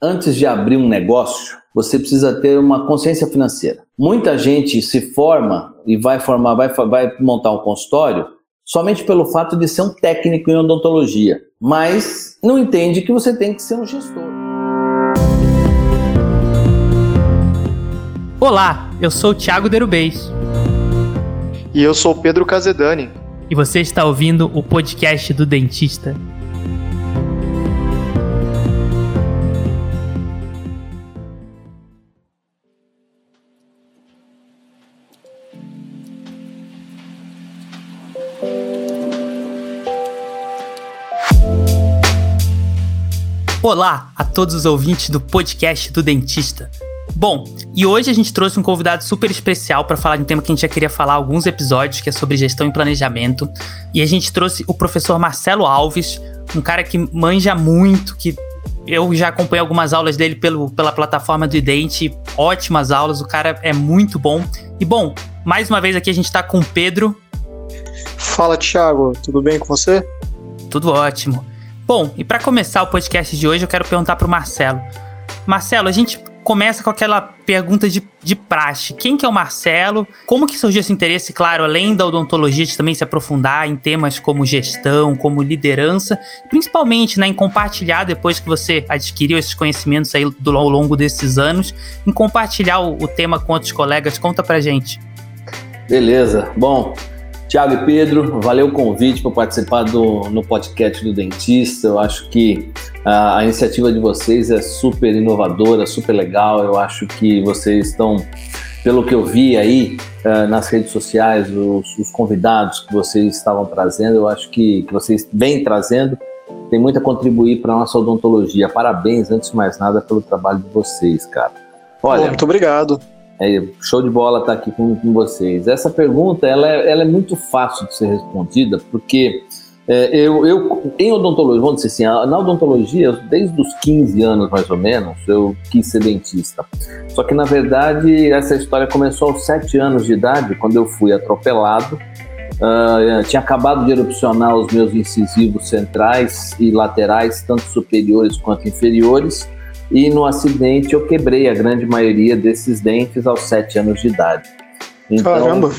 antes de abrir um negócio, você precisa ter uma consciência financeira. Muita gente se forma e vai formar, vai, vai montar um consultório somente pelo fato de ser um técnico em odontologia, mas não entende que você tem que ser um gestor. Olá, eu sou o Thiago Derubês. E eu sou o Pedro Casedani. E você está ouvindo o podcast do dentista. Olá a todos os ouvintes do podcast do Dentista. Bom, e hoje a gente trouxe um convidado super especial para falar de um tema que a gente já queria falar há alguns episódios, que é sobre gestão e planejamento. E a gente trouxe o professor Marcelo Alves, um cara que manja muito, que eu já acompanhei algumas aulas dele pelo, pela plataforma do Idente, ótimas aulas, o cara é muito bom. E bom, mais uma vez aqui a gente está com o Pedro. Fala, Thiago, tudo bem com você? Tudo ótimo. Bom, e para começar o podcast de hoje, eu quero perguntar para o Marcelo. Marcelo, a gente começa com aquela pergunta de, de praxe. Quem que é o Marcelo? Como que surgiu esse interesse, claro, além da odontologia, de também se aprofundar em temas como gestão, como liderança, principalmente né, em compartilhar, depois que você adquiriu esses conhecimentos aí do, ao longo desses anos, em compartilhar o, o tema com outros colegas. Conta pra gente. Beleza. Bom, Tiago e Pedro, valeu o convite para participar do, no podcast do Dentista. Eu acho que a, a, iniciativa de vocês é super inovadora, super legal. Eu acho que vocês estão, pelo que eu vi aí uh, nas redes sociais, os, os, convidados que vocês estavam trazendo, eu acho que, que vocês vêm trazendo, tem muito a contribuir para a nossa odontologia. Parabéns, antes de mais nada, pelo trabalho de vocês, cara. Olha, muito obrigado. É, show de bola estar tá aqui com, com, vocês. Essa pergunta ela é, ela é, muito fácil de ser respondida, porque é, eu, eu, em odontologia, vamos dizer assim, na odontologia, desde os 15 anos mais ou menos, eu quis ser dentista. Só que, na verdade, essa história começou aos 7 anos de idade, quando eu fui atropelado. Uh, tinha acabado de erupcionar os meus incisivos centrais e laterais, tanto superiores quanto inferiores e no acidente eu quebrei a grande maioria desses dentes aos 7 anos de idade. Então, Caramba!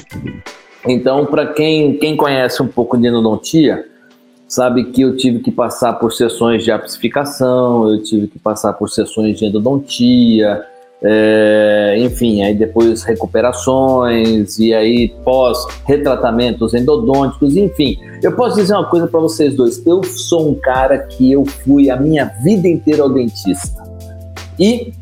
Então, para quem, quem conhece um pouco de endodontia, sabe que eu tive que passar por sessões de apsificação, eu tive que passar por sessões de endodontia, é, enfim, aí depois recuperações, e aí pós-retratamentos endodônticos, enfim. Eu posso dizer uma coisa para vocês dois: eu sou um cara que eu fui a minha vida inteira ao dentista. E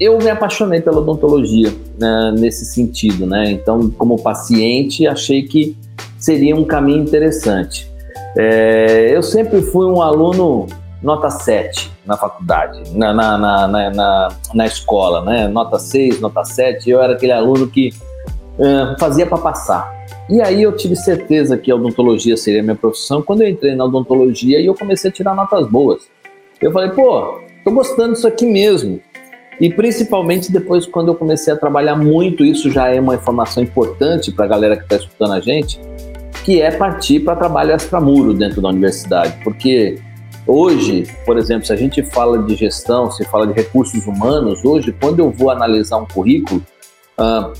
eu me apaixonei pela odontologia né, nesse sentido, né? Então, como paciente, achei que seria um caminho interessante. É, eu sempre fui um aluno nota 7 na faculdade, na, na, na, na, na escola, né? Nota 6, nota 7. Eu era aquele aluno que uh, fazia para passar. E aí eu tive certeza que a odontologia seria minha profissão quando eu entrei na odontologia e eu comecei a tirar notas boas. Eu falei, pô, Estou gostando disso aqui mesmo. E principalmente depois, quando eu comecei a trabalhar muito, isso já é uma informação importante para a galera que está escutando a gente, que é partir para trabalho extramuro dentro da universidade. Porque hoje, por exemplo, se a gente fala de gestão, se fala de recursos humanos, hoje, quando eu vou analisar um currículo, uh,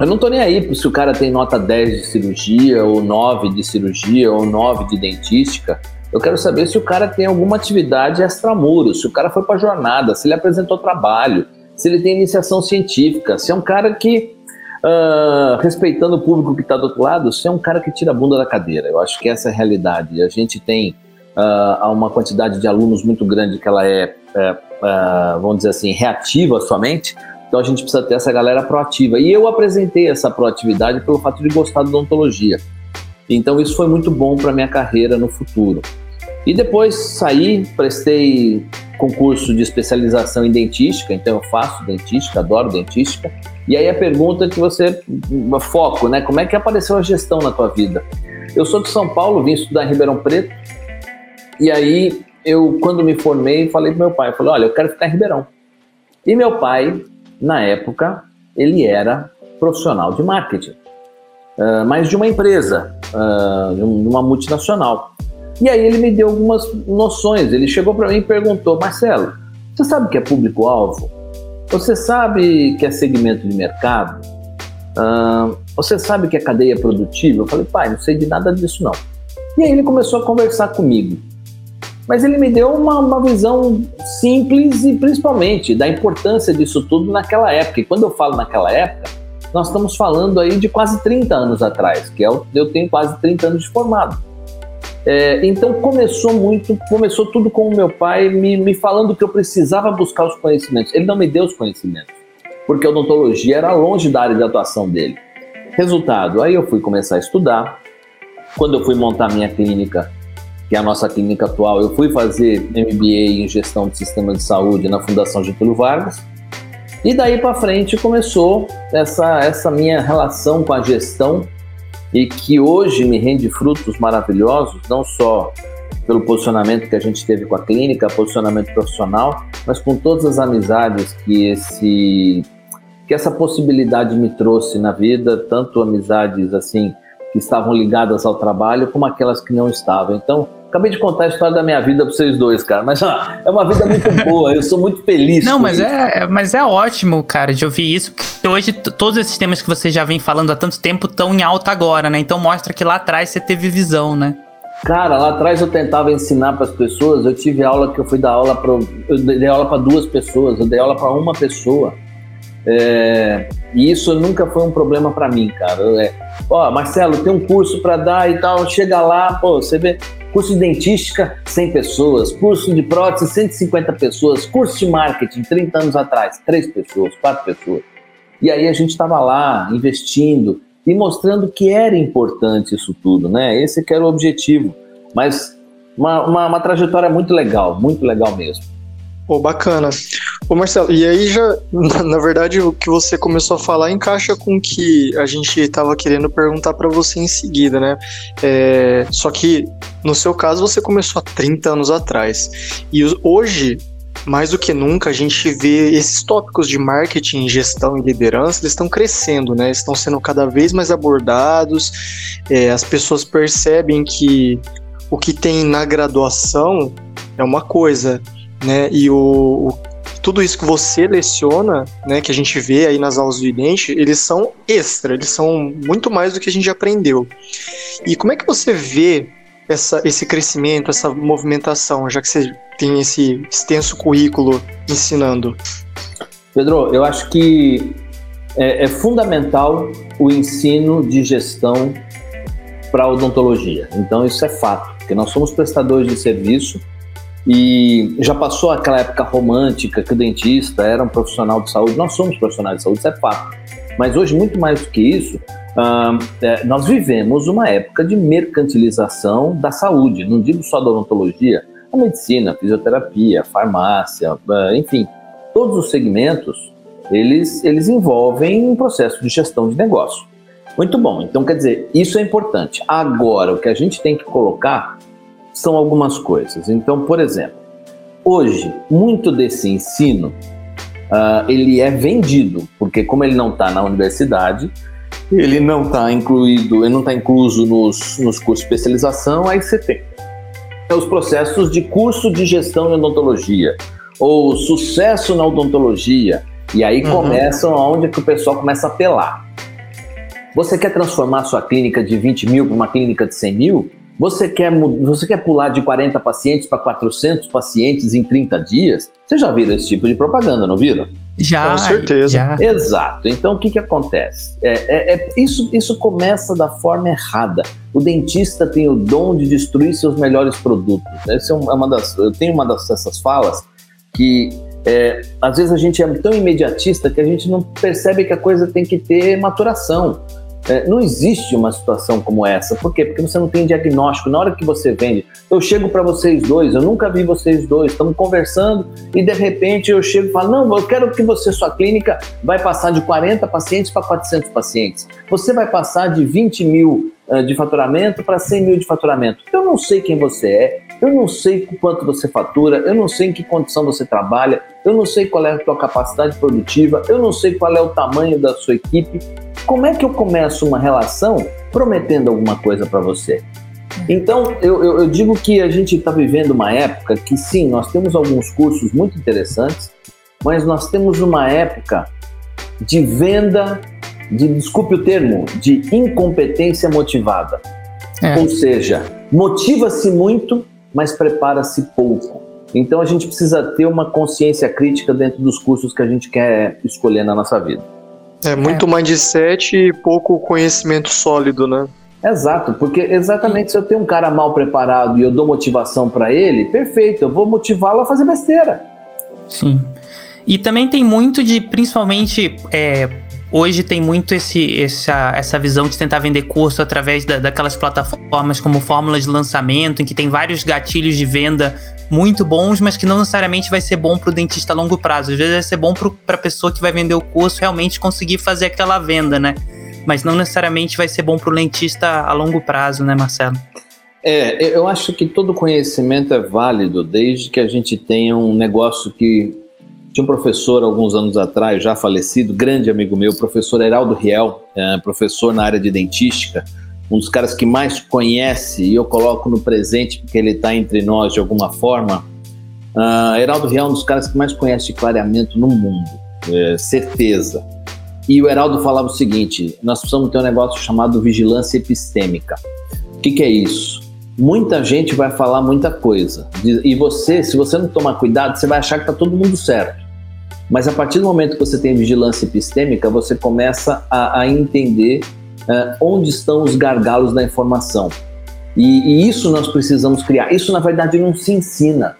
eu não estou nem aí se o cara tem nota 10 de cirurgia, ou 9 de cirurgia, ou 9 de dentística. Eu quero saber se o cara tem alguma atividade extramuros, se o cara foi para jornada, se ele apresentou trabalho, se ele tem iniciação científica, se é um cara que, uh, respeitando o público que está do outro lado, se é um cara que tira a bunda da cadeira. Eu acho que essa é a realidade. A gente tem uh, uma quantidade de alunos muito grande que ela é, uh, vamos dizer assim, reativa somente. Então a gente precisa ter essa galera proativa. E eu apresentei essa proatividade pelo fato de gostar da odontologia. Então isso foi muito bom para minha carreira no futuro. E depois saí, prestei concurso de especialização em dentística, então eu faço dentística, adoro dentística. E aí a pergunta que você foco, né? Como é que apareceu a gestão na tua vida? Eu sou de São Paulo, vim estudar em Ribeirão Preto. E aí eu, quando me formei, falei pro meu pai, falei, olha, eu quero ficar em Ribeirão. E meu pai, na época, ele era profissional de marketing, uh, mas de uma empresa, uh, de uma multinacional. E aí ele me deu algumas noções. Ele chegou para mim e perguntou: Marcelo, Você sabe o que é público-alvo? Você sabe que é segmento de mercado? Você sabe que é cadeia produtiva? Eu falei, pai, não sei de nada disso não. E aí ele começou a conversar comigo. Mas ele me deu uma, uma visão simples e principalmente da importância disso tudo naquela época. E quando eu falo naquela época, nós estamos falando aí de quase 30 anos atrás, que é o, eu tenho quase 30 anos de formado. É, então começou muito, começou tudo com o meu pai me, me falando que eu precisava buscar os conhecimentos. Ele não me deu os conhecimentos, porque a odontologia era longe da área de atuação dele. Resultado, aí eu fui começar a estudar. Quando eu fui montar minha clínica, que é a nossa clínica atual, eu fui fazer MBA em gestão de sistema de saúde na Fundação Getúlio Vargas. E daí para frente começou essa, essa minha relação com a gestão e que hoje me rende frutos maravilhosos, não só pelo posicionamento que a gente teve com a clínica, posicionamento profissional, mas com todas as amizades que esse que essa possibilidade me trouxe na vida, tanto amizades assim que estavam ligadas ao trabalho, como aquelas que não estavam. Então, acabei de contar a história da minha vida para vocês dois, cara, mas ah, é uma vida muito boa, eu sou muito feliz. Não, mas é, mas é ótimo, cara, de ouvir isso, porque hoje todos esses temas que você já vem falando há tanto tempo estão em alta agora, né? Então mostra que lá atrás você teve visão, né? Cara, lá atrás eu tentava ensinar para as pessoas. Eu tive aula que eu fui dar aula para, eu dei aula para duas pessoas, eu dei aula para uma pessoa. É, e isso nunca foi um problema para mim, cara. É, ó, Marcelo, tem um curso para dar e tal. Chega lá, pô, você vê curso de dentística, 100 pessoas, curso de prótese, 150 pessoas, curso de marketing, 30 anos atrás, 3 pessoas, 4 pessoas. E aí a gente estava lá investindo e mostrando que era importante isso tudo, né? Esse que era o objetivo. Mas uma, uma, uma trajetória muito legal, muito legal mesmo. Pô, bacana. Ô Marcelo, e aí já, na verdade, o que você começou a falar encaixa com o que a gente estava querendo perguntar para você em seguida, né? É, só que, no seu caso, você começou há 30 anos atrás. E hoje, mais do que nunca, a gente vê esses tópicos de marketing, gestão e liderança, eles estão crescendo, né? Estão sendo cada vez mais abordados. É, as pessoas percebem que o que tem na graduação é uma coisa, né? E o, o, tudo isso que você leciona, né, que a gente vê aí nas aulas do idente, eles são extra, eles são muito mais do que a gente aprendeu. E como é que você vê essa, esse crescimento, essa movimentação, já que você tem esse extenso currículo ensinando? Pedro, eu acho que é, é fundamental o ensino de gestão para odontologia. Então, isso é fato, porque nós somos prestadores de serviço e já passou aquela época romântica que o dentista era um profissional de saúde. Nós somos profissionais de saúde, isso é fato. Mas hoje, muito mais do que isso, é, nós vivemos uma época de mercantilização da saúde. Não digo só da odontologia, a medicina, a fisioterapia, a farmácia, uh, enfim, todos os segmentos eles, eles envolvem um processo de gestão de negócio. Muito bom, então quer dizer, isso é importante. Agora, o que a gente tem que colocar são algumas coisas. Então, por exemplo, hoje, muito desse ensino uh, ele é vendido, porque como ele não está na universidade, ele não está incluído, ele não está incluso nos, nos cursos de especialização, aí você tem os processos de curso de gestão em odontologia, ou sucesso na odontologia, e aí uhum. começam onde que o pessoal começa a apelar. Você quer transformar sua clínica de 20 mil para uma clínica de 100 mil? Você quer, você quer pular de 40 pacientes para 400 pacientes em 30 dias? Você já viram esse tipo de propaganda, não viram? Já, com certeza. Já. Exato. Então, o que, que acontece? É, é, é, isso, isso começa da forma errada. O dentista tem o dom de destruir seus melhores produtos. Essa é uma das, eu tenho uma dessas falas que é, às vezes a gente é tão imediatista que a gente não percebe que a coisa tem que ter maturação. É, não existe uma situação como essa. Por quê? Porque você não tem diagnóstico. Na hora que você vende, eu chego para vocês dois, eu nunca vi vocês dois, estamos conversando e de repente eu chego e falo: Não, eu quero que você, sua clínica, vai passar de 40 pacientes para 400 pacientes. Você vai passar de 20 mil de faturamento para 100 mil de faturamento. Eu não sei quem você é, eu não sei quanto você fatura, eu não sei em que condição você trabalha, eu não sei qual é a sua capacidade produtiva, eu não sei qual é o tamanho da sua equipe. Como é que eu começo uma relação prometendo alguma coisa para você? Então, eu, eu, eu digo que a gente está vivendo uma época que, sim, nós temos alguns cursos muito interessantes, mas nós temos uma época de venda, de, desculpe o termo, de incompetência motivada. É. Ou seja, motiva-se muito, mas prepara-se pouco. Então a gente precisa ter uma consciência crítica dentro dos cursos que a gente quer escolher na nossa vida. É muito é. mindset e pouco conhecimento sólido, né? Exato, porque exatamente se eu tenho um cara mal preparado e eu dou motivação para ele, perfeito, eu vou motivá-lo a fazer besteira. Sim. E também tem muito de, principalmente, é, hoje tem muito esse, essa, essa visão de tentar vender curso através da, daquelas plataformas como fórmulas de lançamento, em que tem vários gatilhos de venda muito bons, mas que não necessariamente vai ser bom para o dentista a longo prazo. Às vezes vai ser bom para a pessoa que vai vender o curso realmente conseguir fazer aquela venda, né? Mas não necessariamente vai ser bom para o dentista a longo prazo, né, Marcelo? É, eu acho que todo conhecimento é válido desde que a gente tenha um negócio que tinha um professor alguns anos atrás, já falecido, grande amigo meu, professor Heraldo Riel, é, professor na área de dentística, um dos caras que mais conhece, e eu coloco no presente porque ele está entre nós de alguma forma. Uh, Heraldo Riel é um dos caras que mais conhece clareamento no mundo, é, certeza. E o Heraldo falava o seguinte: nós precisamos ter um negócio chamado vigilância epistêmica. O que, que é isso? Muita gente vai falar muita coisa. E você, se você não tomar cuidado, você vai achar que está todo mundo certo. Mas a partir do momento que você tem vigilância epistêmica, você começa a, a entender uh, onde estão os gargalos da informação. E, e, isso nós precisamos criar. Isso, na verdade, não se ensina.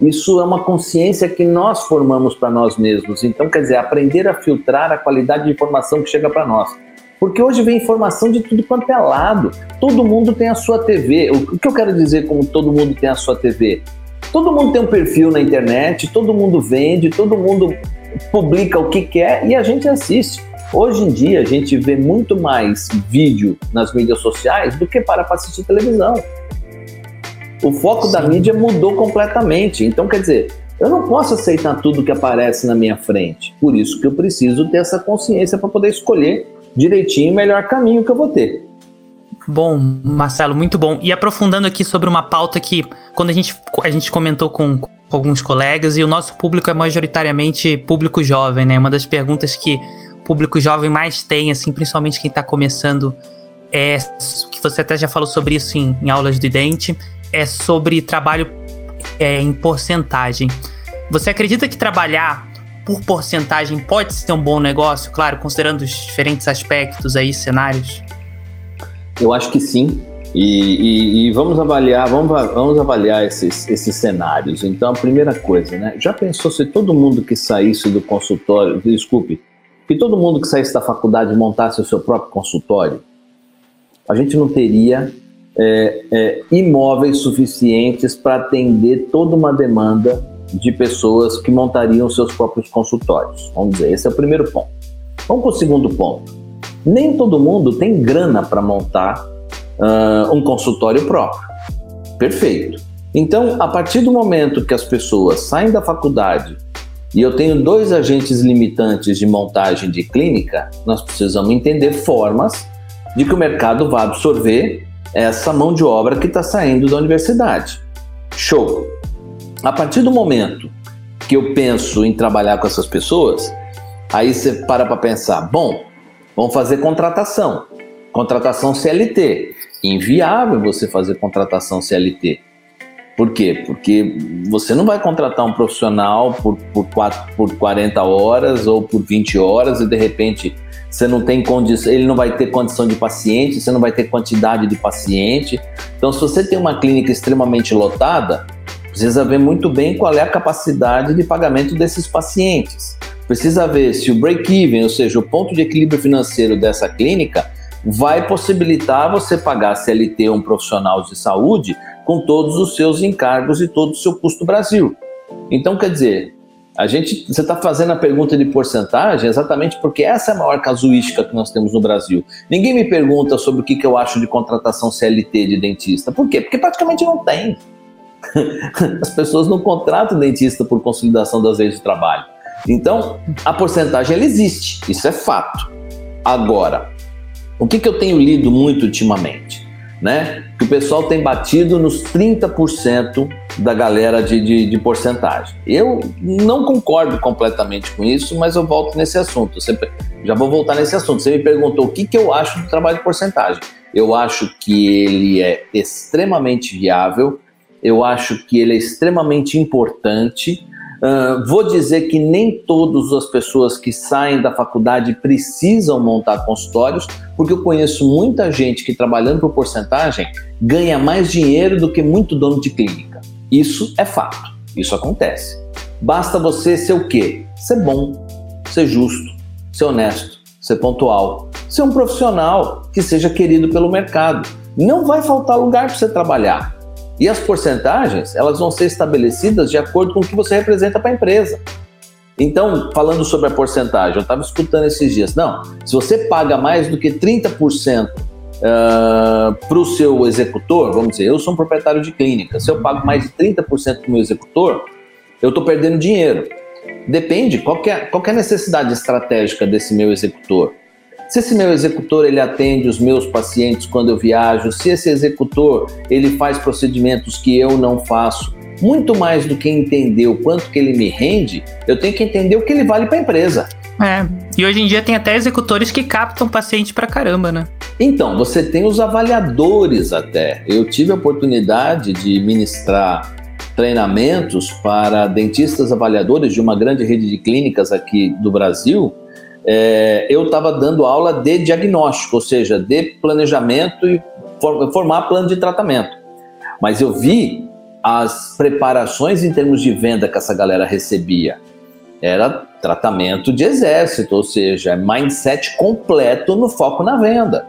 Isso é uma consciência que nós formamos para nós mesmos. Então, quer dizer, aprender a filtrar a qualidade de informação que chega para nós. Porque hoje vem informação de tudo quanto é lado. Todo mundo tem a sua TV. O que eu quero dizer com todo mundo tem a sua TV? Todo mundo tem um perfil na internet, todo mundo vende, todo mundo publica o que quer e a gente assiste. Hoje em dia a gente vê muito mais vídeo nas mídias sociais do que para assistir televisão. O foco Sim. da mídia mudou completamente. Então, quer dizer, eu não posso aceitar tudo que aparece na minha frente. Por isso que eu preciso ter essa consciência para poder escolher direitinho o melhor caminho que eu vou ter. Bom, Marcelo, muito bom. E aprofundando aqui sobre uma pauta que, quando a gente, a gente comentou com, com alguns colegas, e o nosso público é majoritariamente público jovem, né? Uma das perguntas que o público jovem mais tem, assim, principalmente quem está começando, é que você até já falou sobre isso em, em aulas do dente, é sobre trabalho é, em porcentagem. Você acredita que trabalhar por porcentagem pode ser um bom negócio? Claro, considerando os diferentes aspectos aí, cenários. Eu acho que sim. E, e, e, vamos avaliar, vamos, vamos avaliar esses, esses cenários. Então, a primeira coisa, né? Já pensou se todo mundo que saísse do consultório, desculpe, que todo mundo que saísse da faculdade montasse o seu próprio consultório? A gente não teria é, é, imóveis suficientes para atender toda uma demanda de pessoas que montariam seus próprios consultórios. Vamos dizer, esse é o primeiro ponto. Vamos para o segundo ponto. Nem todo mundo tem grana para montar uh, um consultório próprio. Perfeito. Então, a partir do momento que as pessoas saem da faculdade e eu tenho dois agentes limitantes de montagem de clínica, nós precisamos entender formas de que o mercado vá absorver essa mão de obra que está saindo da universidade. Show! A partir do momento que eu penso em trabalhar com essas pessoas, aí você para para pensar: bom, vamos fazer contratação. Contratação CLT. Inviável você fazer contratação CLT. Por quê? Porque você não vai contratar um profissional por, por, quatro, por 40 horas ou por 20 horas e de repente você não tem condição, ele não vai ter condição de paciente, você não vai ter quantidade de paciente. Então, se você tem uma clínica extremamente lotada, precisa ver muito bem qual é a capacidade de pagamento desses pacientes. Precisa ver se o break-even, ou seja, o ponto de equilíbrio financeiro dessa clínica, vai possibilitar você pagar CLT um profissional de saúde com todos os seus encargos e todo o seu custo Brasil. Então, quer dizer, a gente, você está fazendo a pergunta de porcentagem exatamente porque essa é a maior casuística que nós temos no Brasil. Ninguém me pergunta sobre o que, que eu acho de contratação CLT de dentista. Por quê? Porque praticamente não tem. As pessoas não contratam dentista por consolidação das leis de trabalho. Então, a porcentagem ela existe, isso é fato. Agora, o que, que eu tenho lido muito ultimamente? né? Que o pessoal tem batido nos 30% da galera de, de, de, porcentagem. Eu não concordo completamente com isso, mas eu volto nesse assunto. Você, já vou voltar nesse assunto. Você me perguntou o que, que eu acho do trabalho de porcentagem. Eu acho que ele é extremamente viável, eu acho que ele é extremamente importante. Uh, vou dizer que nem todas as pessoas que saem da faculdade precisam montar consultórios, porque eu conheço muita gente que trabalhando por porcentagem ganha mais dinheiro do que muito dono de clínica. Isso é fato, isso acontece. Basta você ser o quê? Ser bom, ser justo, ser honesto, ser pontual, ser um profissional que seja querido pelo mercado. Não vai faltar lugar para você trabalhar. E as porcentagens, elas vão ser estabelecidas de acordo com o que você representa para a empresa. Então, falando sobre a porcentagem, eu estava escutando esses dias, não, se você paga mais do que 30% para o seu executor, vamos dizer, eu sou um proprietário de clínica, se eu pago mais de 30% para o meu executor, eu estou perdendo dinheiro. Depende, qual é, qual é a necessidade estratégica desse meu executor? Se esse meu executor ele atende os meus pacientes quando eu viajo, se esse executor ele faz procedimentos que eu não faço, muito mais do que entender o quanto que ele me rende, eu tenho que entender o que ele vale para a empresa. É, e hoje em dia tem até executores que captam paciente para caramba, né? Então, você tem os avaliadores até. Eu tive a oportunidade de ministrar treinamentos para dentistas avaliadores de uma grande rede de clínicas aqui do Brasil, é, eu estava dando aula de diagnóstico, ou seja, de planejamento e for, formar plano de tratamento. Mas eu vi as preparações em termos de venda que essa galera recebia. Era tratamento de exército, ou seja, mindset completo no foco na venda.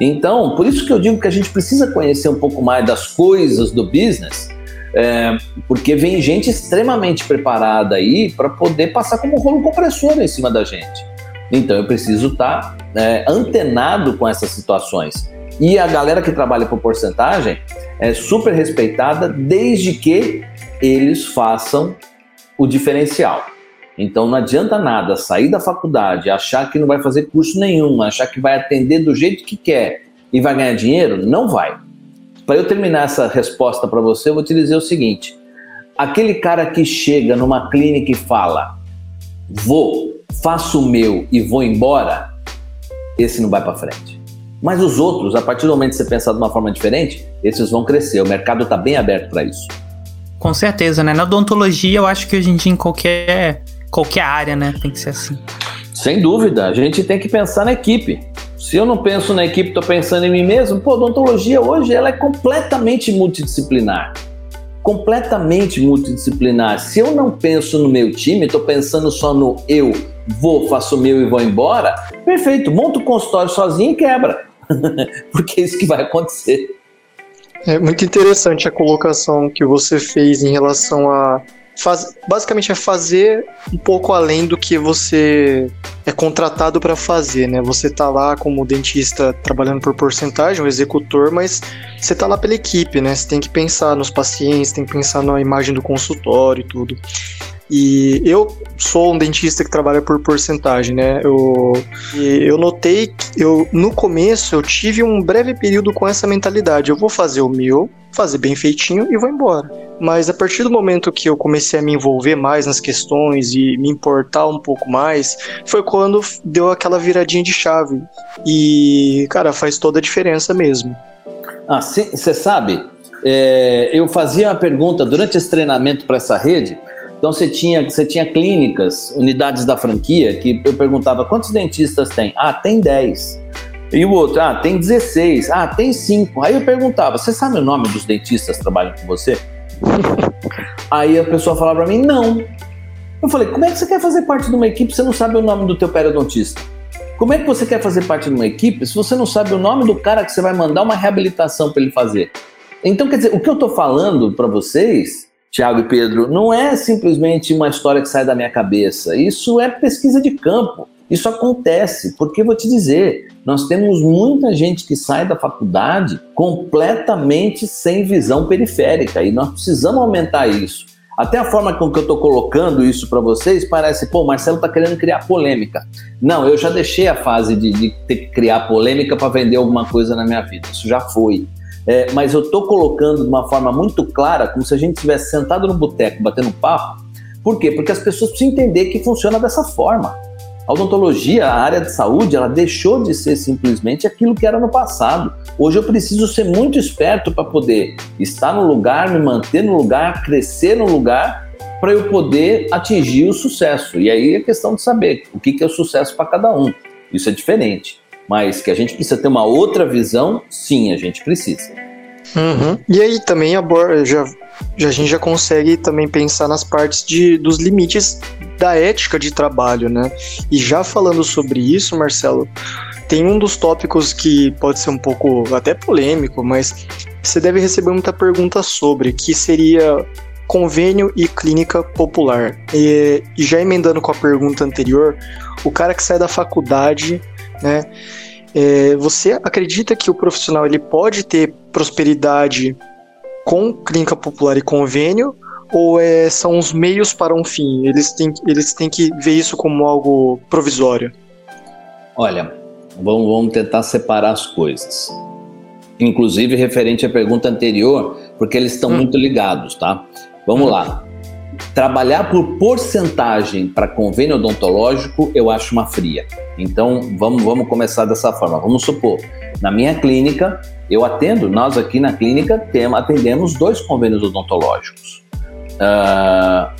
Então, por isso que eu digo que a gente precisa conhecer um pouco mais das coisas do business, é, porque vem gente extremamente preparada aí para poder passar como rolo compressor em cima da gente. Então eu preciso estar tá, é, antenado com essas situações. E a galera que trabalha por porcentagem é super respeitada desde que eles façam o diferencial. Então não adianta nada sair da faculdade, achar que não vai fazer curso nenhum, achar que vai atender do jeito que quer e vai ganhar dinheiro, não vai. Para eu terminar essa resposta para você, eu vou te dizer o seguinte: aquele cara que chega numa clínica e fala, vou faço o meu e vou embora, esse não vai para frente. Mas os outros, a partir do momento que você pensar de uma forma diferente, esses vão crescer. O mercado está bem aberto para isso. Com certeza, né? Na odontologia, eu acho que hoje em dia, em qualquer, qualquer área, né? Tem que ser assim. Sem dúvida, a gente tem que pensar na equipe. Se eu não penso na equipe, estou pensando em mim mesmo, pô, a odontologia hoje ela é completamente multidisciplinar completamente multidisciplinar. Se eu não penso no meu time, estou pensando só no eu, vou, faço meu e vou embora, perfeito, monta o consultório sozinho e quebra. Porque é isso que vai acontecer. É muito interessante a colocação que você fez em relação a faz, basicamente é fazer um pouco além do que você é contratado para fazer, né? Você tá lá como dentista trabalhando por porcentagem, um executor, mas você tá lá pela equipe, né? Você tem que pensar nos pacientes, tem que pensar na imagem do consultório e tudo. E eu sou um dentista que trabalha por porcentagem, né? Eu, eu notei que eu, no começo eu tive um breve período com essa mentalidade. Eu vou fazer o meu, fazer bem feitinho e vou embora. Mas a partir do momento que eu comecei a me envolver mais nas questões e me importar um pouco mais, foi quando deu aquela viradinha de chave. E, cara, faz toda a diferença mesmo. Ah, você sabe, é, eu fazia uma pergunta durante esse treinamento para essa rede então você tinha, você tinha clínicas, unidades da franquia, que eu perguntava quantos dentistas tem? Ah, tem 10. E o outro, ah, tem 16. Ah, tem 5. Aí eu perguntava, você sabe o nome dos dentistas que trabalham com você? Aí a pessoa falava para mim, não. Eu falei, como é que você quer fazer parte de uma equipe se você não sabe o nome do teu periodontista? Como é que você quer fazer parte de uma equipe se você não sabe o nome do cara que você vai mandar uma reabilitação para ele fazer? Então, quer dizer, o que eu estou falando para vocês Tiago e Pedro, não é simplesmente uma história que sai da minha cabeça. Isso é pesquisa de campo. Isso acontece, porque vou te dizer, nós temos muita gente que sai da faculdade completamente sem visão periférica e nós precisamos aumentar isso. Até a forma com que eu estou colocando isso para vocês parece, pô, Marcelo está querendo criar polêmica. Não, eu já deixei a fase de, de ter que criar polêmica para vender alguma coisa na minha vida. Isso já foi. É, mas eu estou colocando de uma forma muito clara, como se a gente estivesse sentado no boteco batendo papo. Por quê? Porque as pessoas precisam entender que funciona dessa forma. A odontologia, a área de saúde, ela deixou de ser simplesmente aquilo que era no passado. Hoje eu preciso ser muito esperto para poder estar no lugar, me manter no lugar, crescer no lugar, para eu poder atingir o sucesso. E aí é questão de saber o que é o sucesso para cada um. Isso é diferente. Mas que a gente precisa ter uma outra visão, sim, a gente precisa. Uhum. E aí também já, já, a gente já consegue também pensar nas partes de, dos limites da ética de trabalho, né? E já falando sobre isso, Marcelo, tem um dos tópicos que pode ser um pouco até polêmico, mas você deve receber muita pergunta sobre, que seria convênio e clínica popular. E já emendando com a pergunta anterior, o cara que sai da faculdade, né? É, você acredita que o profissional ele pode ter prosperidade com clínica popular e convênio? Ou é, são os meios para um fim? Eles têm, eles têm que ver isso como algo provisório? Olha, vamos, vamos tentar separar as coisas. Inclusive referente à pergunta anterior, porque eles estão hum. muito ligados, tá? Vamos hum. lá. Trabalhar por porcentagem para convênio odontológico, eu acho uma fria. Então, vamos, vamos começar dessa forma. Vamos supor, na minha clínica, eu atendo, nós aqui na clínica tem, atendemos dois convênios odontológicos. Uh,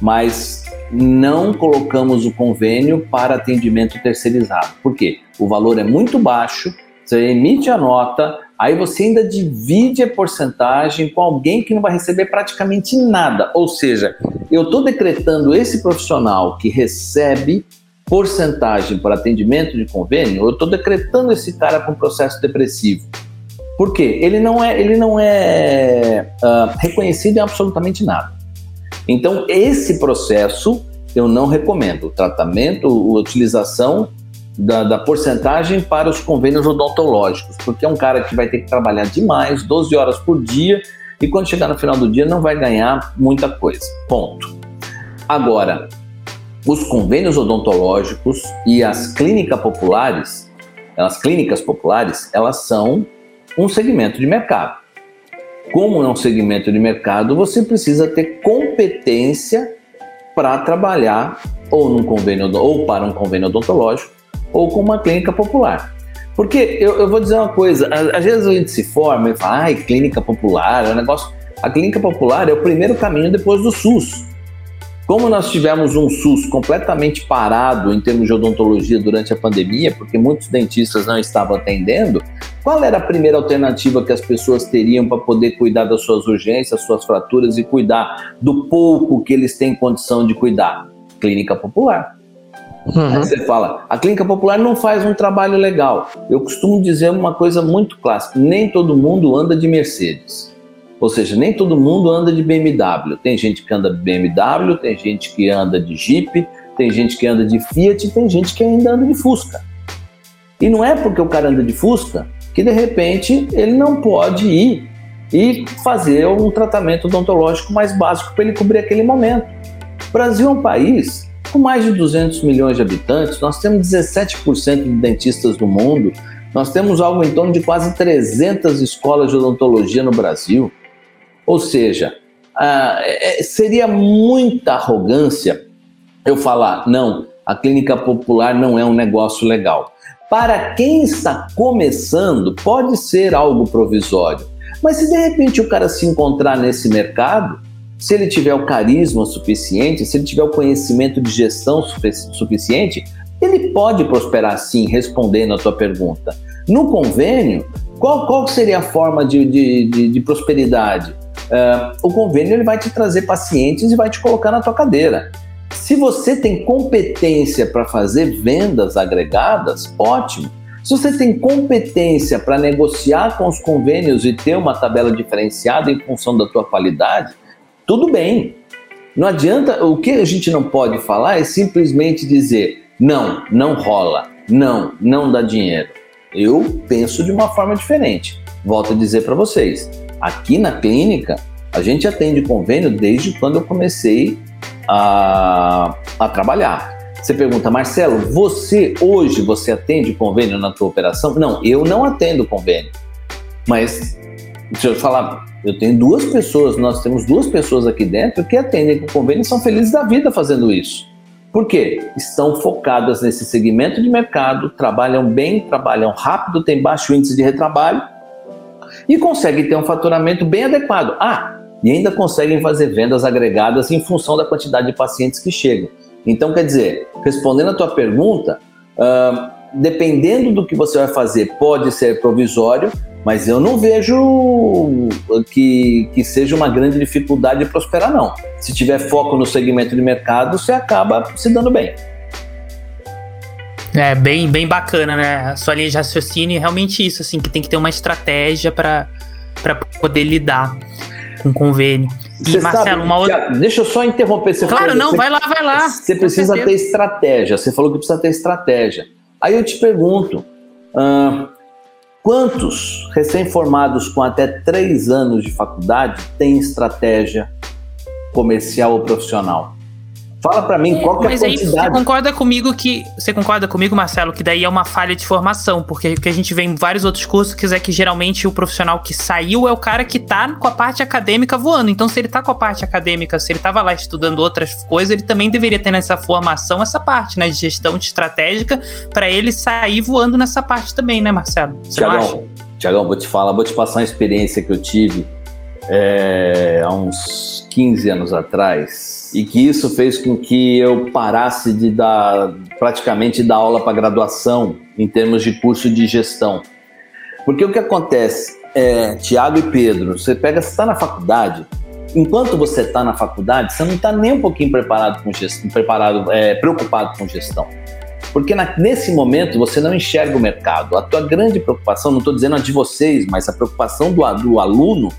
mas não colocamos o convênio para atendimento terceirizado. Por quê? O valor é muito baixo, você emite a nota, aí você ainda divide a porcentagem com alguém que não vai receber praticamente nada. Ou seja, eu estou decretando esse profissional que recebe porcentagem para atendimento de convênio, eu estou decretando esse cara um processo depressivo. Por quê? Ele não é, ele não é uh, reconhecido em absolutamente nada. Então, esse processo eu não recomendo. O tratamento, a utilização da, da, porcentagem para os convênios odontológicos, porque é um cara que vai ter que trabalhar demais, 12 horas por dia, e quando chegar no final do dia não vai ganhar muita coisa. Ponto. Agora, os convênios odontológicos e as clínicas populares, as clínicas populares, elas são um segmento de mercado. Como é um segmento de mercado, você precisa ter competência para trabalhar ou num convênio ou para um convênio odontológico ou com uma clínica popular. Porque eu, eu vou dizer uma coisa, às vezes a gente se forma e fala, ai, clínica popular, é um negócio. A clínica popular é o primeiro caminho depois do SUS. Como nós tivemos um SUS completamente parado em termos de odontologia durante a pandemia, porque muitos dentistas não estavam atendendo, qual era a primeira alternativa que as pessoas teriam para poder cuidar das suas urgências, suas fraturas e cuidar do pouco que eles têm condição de cuidar? Clínica popular. Uhum. Você fala, a clínica popular não faz um trabalho legal. Eu costumo dizer uma coisa muito clássica: nem todo mundo anda de Mercedes. Ou seja, nem todo mundo anda de BMW. Tem gente que anda de BMW, tem gente que anda de Jeep, tem gente que anda de Fiat, tem gente que ainda anda de Fusca. E não é porque o cara anda de Fusca que de repente ele não pode ir e fazer um tratamento odontológico mais básico para ele cobrir aquele momento. O Brasil é um país com mais de 200 milhões de habitantes, nós temos 17% de dentistas do mundo, nós temos algo em torno de quase 300 escolas de odontologia no Brasil. Ou seja, ah, seria muita arrogância eu falar, não, a clínica popular não é um negócio legal. Para quem está começando, pode ser algo provisório. Mas se de repente o cara se encontrar nesse mercado, se ele tiver o carisma suficiente, se ele tiver o conhecimento de gestão suficiente, ele pode prosperar sim, respondendo a tua pergunta. No convênio, qual, qual seria a forma de, de, de, de prosperidade? Uh, o convênio ele vai te trazer pacientes e vai te colocar na tua cadeira. Se você tem competência para fazer vendas agregadas, ótimo. Se você tem competência para negociar com os convênios e ter uma tabela diferenciada em função da tua qualidade, tudo bem. Não adianta, o que a gente não pode falar é simplesmente dizer não, não rola, não, não dá dinheiro. Eu penso de uma forma diferente. Volto a dizer para vocês, Aqui na clínica, a gente atende convênio desde quando eu comecei a, a trabalhar. Você pergunta, Marcelo, você hoje você atende convênio na tua operação? Não, eu não atendo convênio. Mas Deixa eu falar, eu tenho duas pessoas, nós temos duas pessoas aqui dentro que atendem com convênio e são felizes da vida fazendo isso. Por quê? Estão focadas nesse segmento de mercado, trabalham bem, trabalham rápido, têm baixo índice de retrabalho e conseguem ter um faturamento bem adequado. Ah, e ainda conseguem fazer vendas agregadas em função da quantidade de pacientes que chegam. Então, quer dizer, respondendo a tua pergunta, uh, dependendo do que você vai fazer, pode ser provisório, mas eu não vejo que, que seja uma grande dificuldade de prosperar, não. Se tiver foco no segmento de mercado, você acaba se dando bem. É bem, bem bacana, né? A sua linha de raciocínio é realmente isso, assim, que tem que ter uma estratégia para poder lidar com convênio. E você Marcelo, sabe, uma outra. Deixa eu só interromper você. Claro, não, você, vai lá, vai lá. Você precisa ter estratégia. Você falou que precisa ter estratégia. Aí eu te pergunto: uh, Quantos recém-formados com até três anos de faculdade têm estratégia comercial ou profissional? Fala para mim qual que é a quantidade. Mas aí você concorda comigo que você concorda comigo, Marcelo, que daí é uma falha de formação, porque o que a gente vê em vários outros cursos que é que geralmente o profissional que saiu é o cara que tá com a parte acadêmica voando. Então, se ele tá com a parte acadêmica, se ele tava lá estudando outras coisas, ele também deveria ter nessa formação essa parte, né, de gestão estratégica para ele sair voando nessa parte também, né, Marcelo? Tiagão, Tiagão, vou te falar, vou te passar uma experiência que eu tive é, há uns 15 anos atrás e que isso fez com que eu parasse de dar praticamente dar aula para graduação em termos de curso de gestão. Porque o que acontece, é, Tiago e Pedro, você pega, está na faculdade, enquanto você está na faculdade, você não está nem um pouquinho preparado com gestão, preparado, é, preocupado com gestão. Porque na, nesse momento você não enxerga o mercado. A tua grande preocupação, não estou dizendo a de vocês, mas a preocupação do, do aluno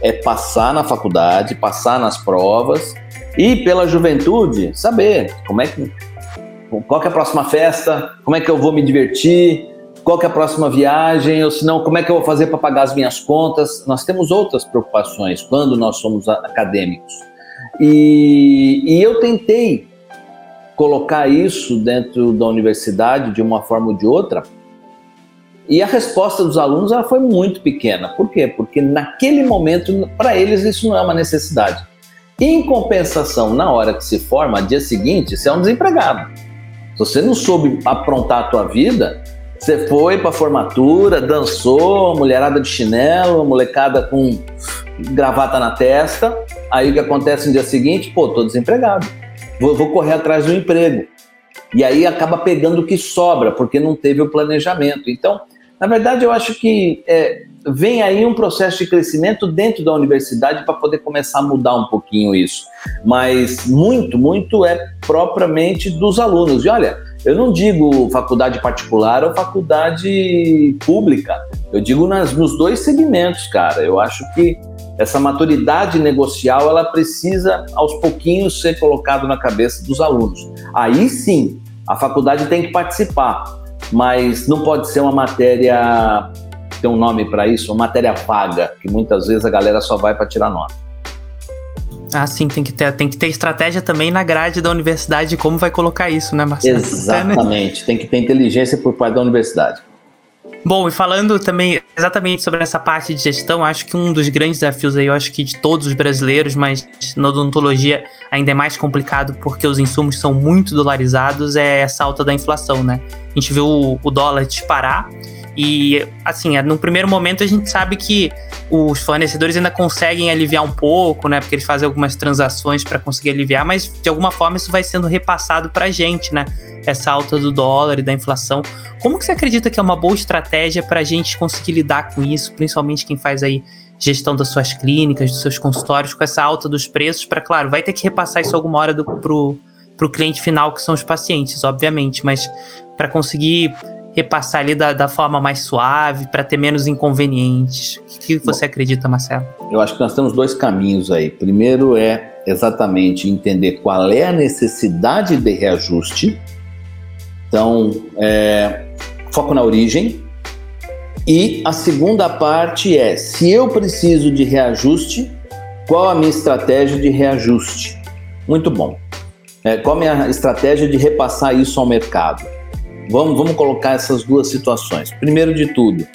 é passar na faculdade, passar nas provas e pela juventude, saber como é que qual que é a próxima festa, como é que eu vou me divertir, qual que é a próxima viagem, ou se não, como é que eu vou fazer para pagar as minhas contas. Nós temos outras preocupações quando nós somos acadêmicos. E, e eu tentei colocar isso dentro da universidade de uma forma ou de outra, e a resposta dos alunos ela foi muito pequena. Por quê? Porque naquele momento, para eles, isso não é uma necessidade. Em compensação, na hora que se forma, dia seguinte, você é um desempregado. Se você não soube aprontar a tua vida, você foi para formatura, dançou, mulherada de chinelo, molecada com gravata na testa. Aí o que acontece no dia seguinte? Pô, tô desempregado. Vou, vou correr atrás do emprego. E aí acaba pegando o que sobra, porque não teve o planejamento. Então, na verdade, eu acho que é, vem aí um processo de crescimento dentro da universidade para poder começar a mudar um pouquinho isso. Mas muito, muito é propriamente dos alunos. E olha, eu não digo faculdade particular ou faculdade pública, eu digo nas, nos dois segmentos, cara. Eu acho que essa maturidade negocial ela precisa aos pouquinhos ser colocado na cabeça dos alunos. Aí sim, a faculdade tem que participar, mas não pode ser uma matéria tem um nome para isso, uma matéria vaga, que muitas vezes a galera só vai para tirar nota. Ah, sim, tem que, ter, tem que ter estratégia também na grade da universidade de como vai colocar isso, né, Marcelo? Exatamente, tem que ter inteligência por parte da universidade. Bom, e falando também exatamente sobre essa parte de gestão, acho que um dos grandes desafios aí, eu acho que de todos os brasileiros, mas na odontologia ainda é mais complicado porque os insumos são muito dolarizados, é essa alta da inflação, né? A gente viu o, dólar disparar e, assim, no primeiro momento a gente sabe que os fornecedores ainda conseguem aliviar um pouco, né? Porque eles fazem algumas transações para conseguir aliviar, mas de alguma forma isso vai sendo repassado para a gente, né? Essa alta do dólar e da inflação. Como que você acredita que é uma boa estratégia para a gente conseguir lidar com isso, principalmente quem faz aí gestão das suas clínicas, dos seus consultórios, com essa alta dos preços, para, claro, vai ter que repassar isso alguma hora do, pro, pro cliente final, que são os pacientes, obviamente, mas para conseguir repassar ali da, da forma mais suave, para ter menos inconvenientes? O que, você Bom, acredita, Marcelo? Eu acho que nós temos dois caminhos aí. Primeiro é exatamente entender qual é a necessidade de reajuste. Então, é, foco na origem. E a segunda parte é: se eu preciso de reajuste, qual a minha estratégia de reajuste? Muito bom. É, qual a minha estratégia de repassar isso ao mercado? Vamos, vamos colocar essas duas situações. Primeiro de tudo,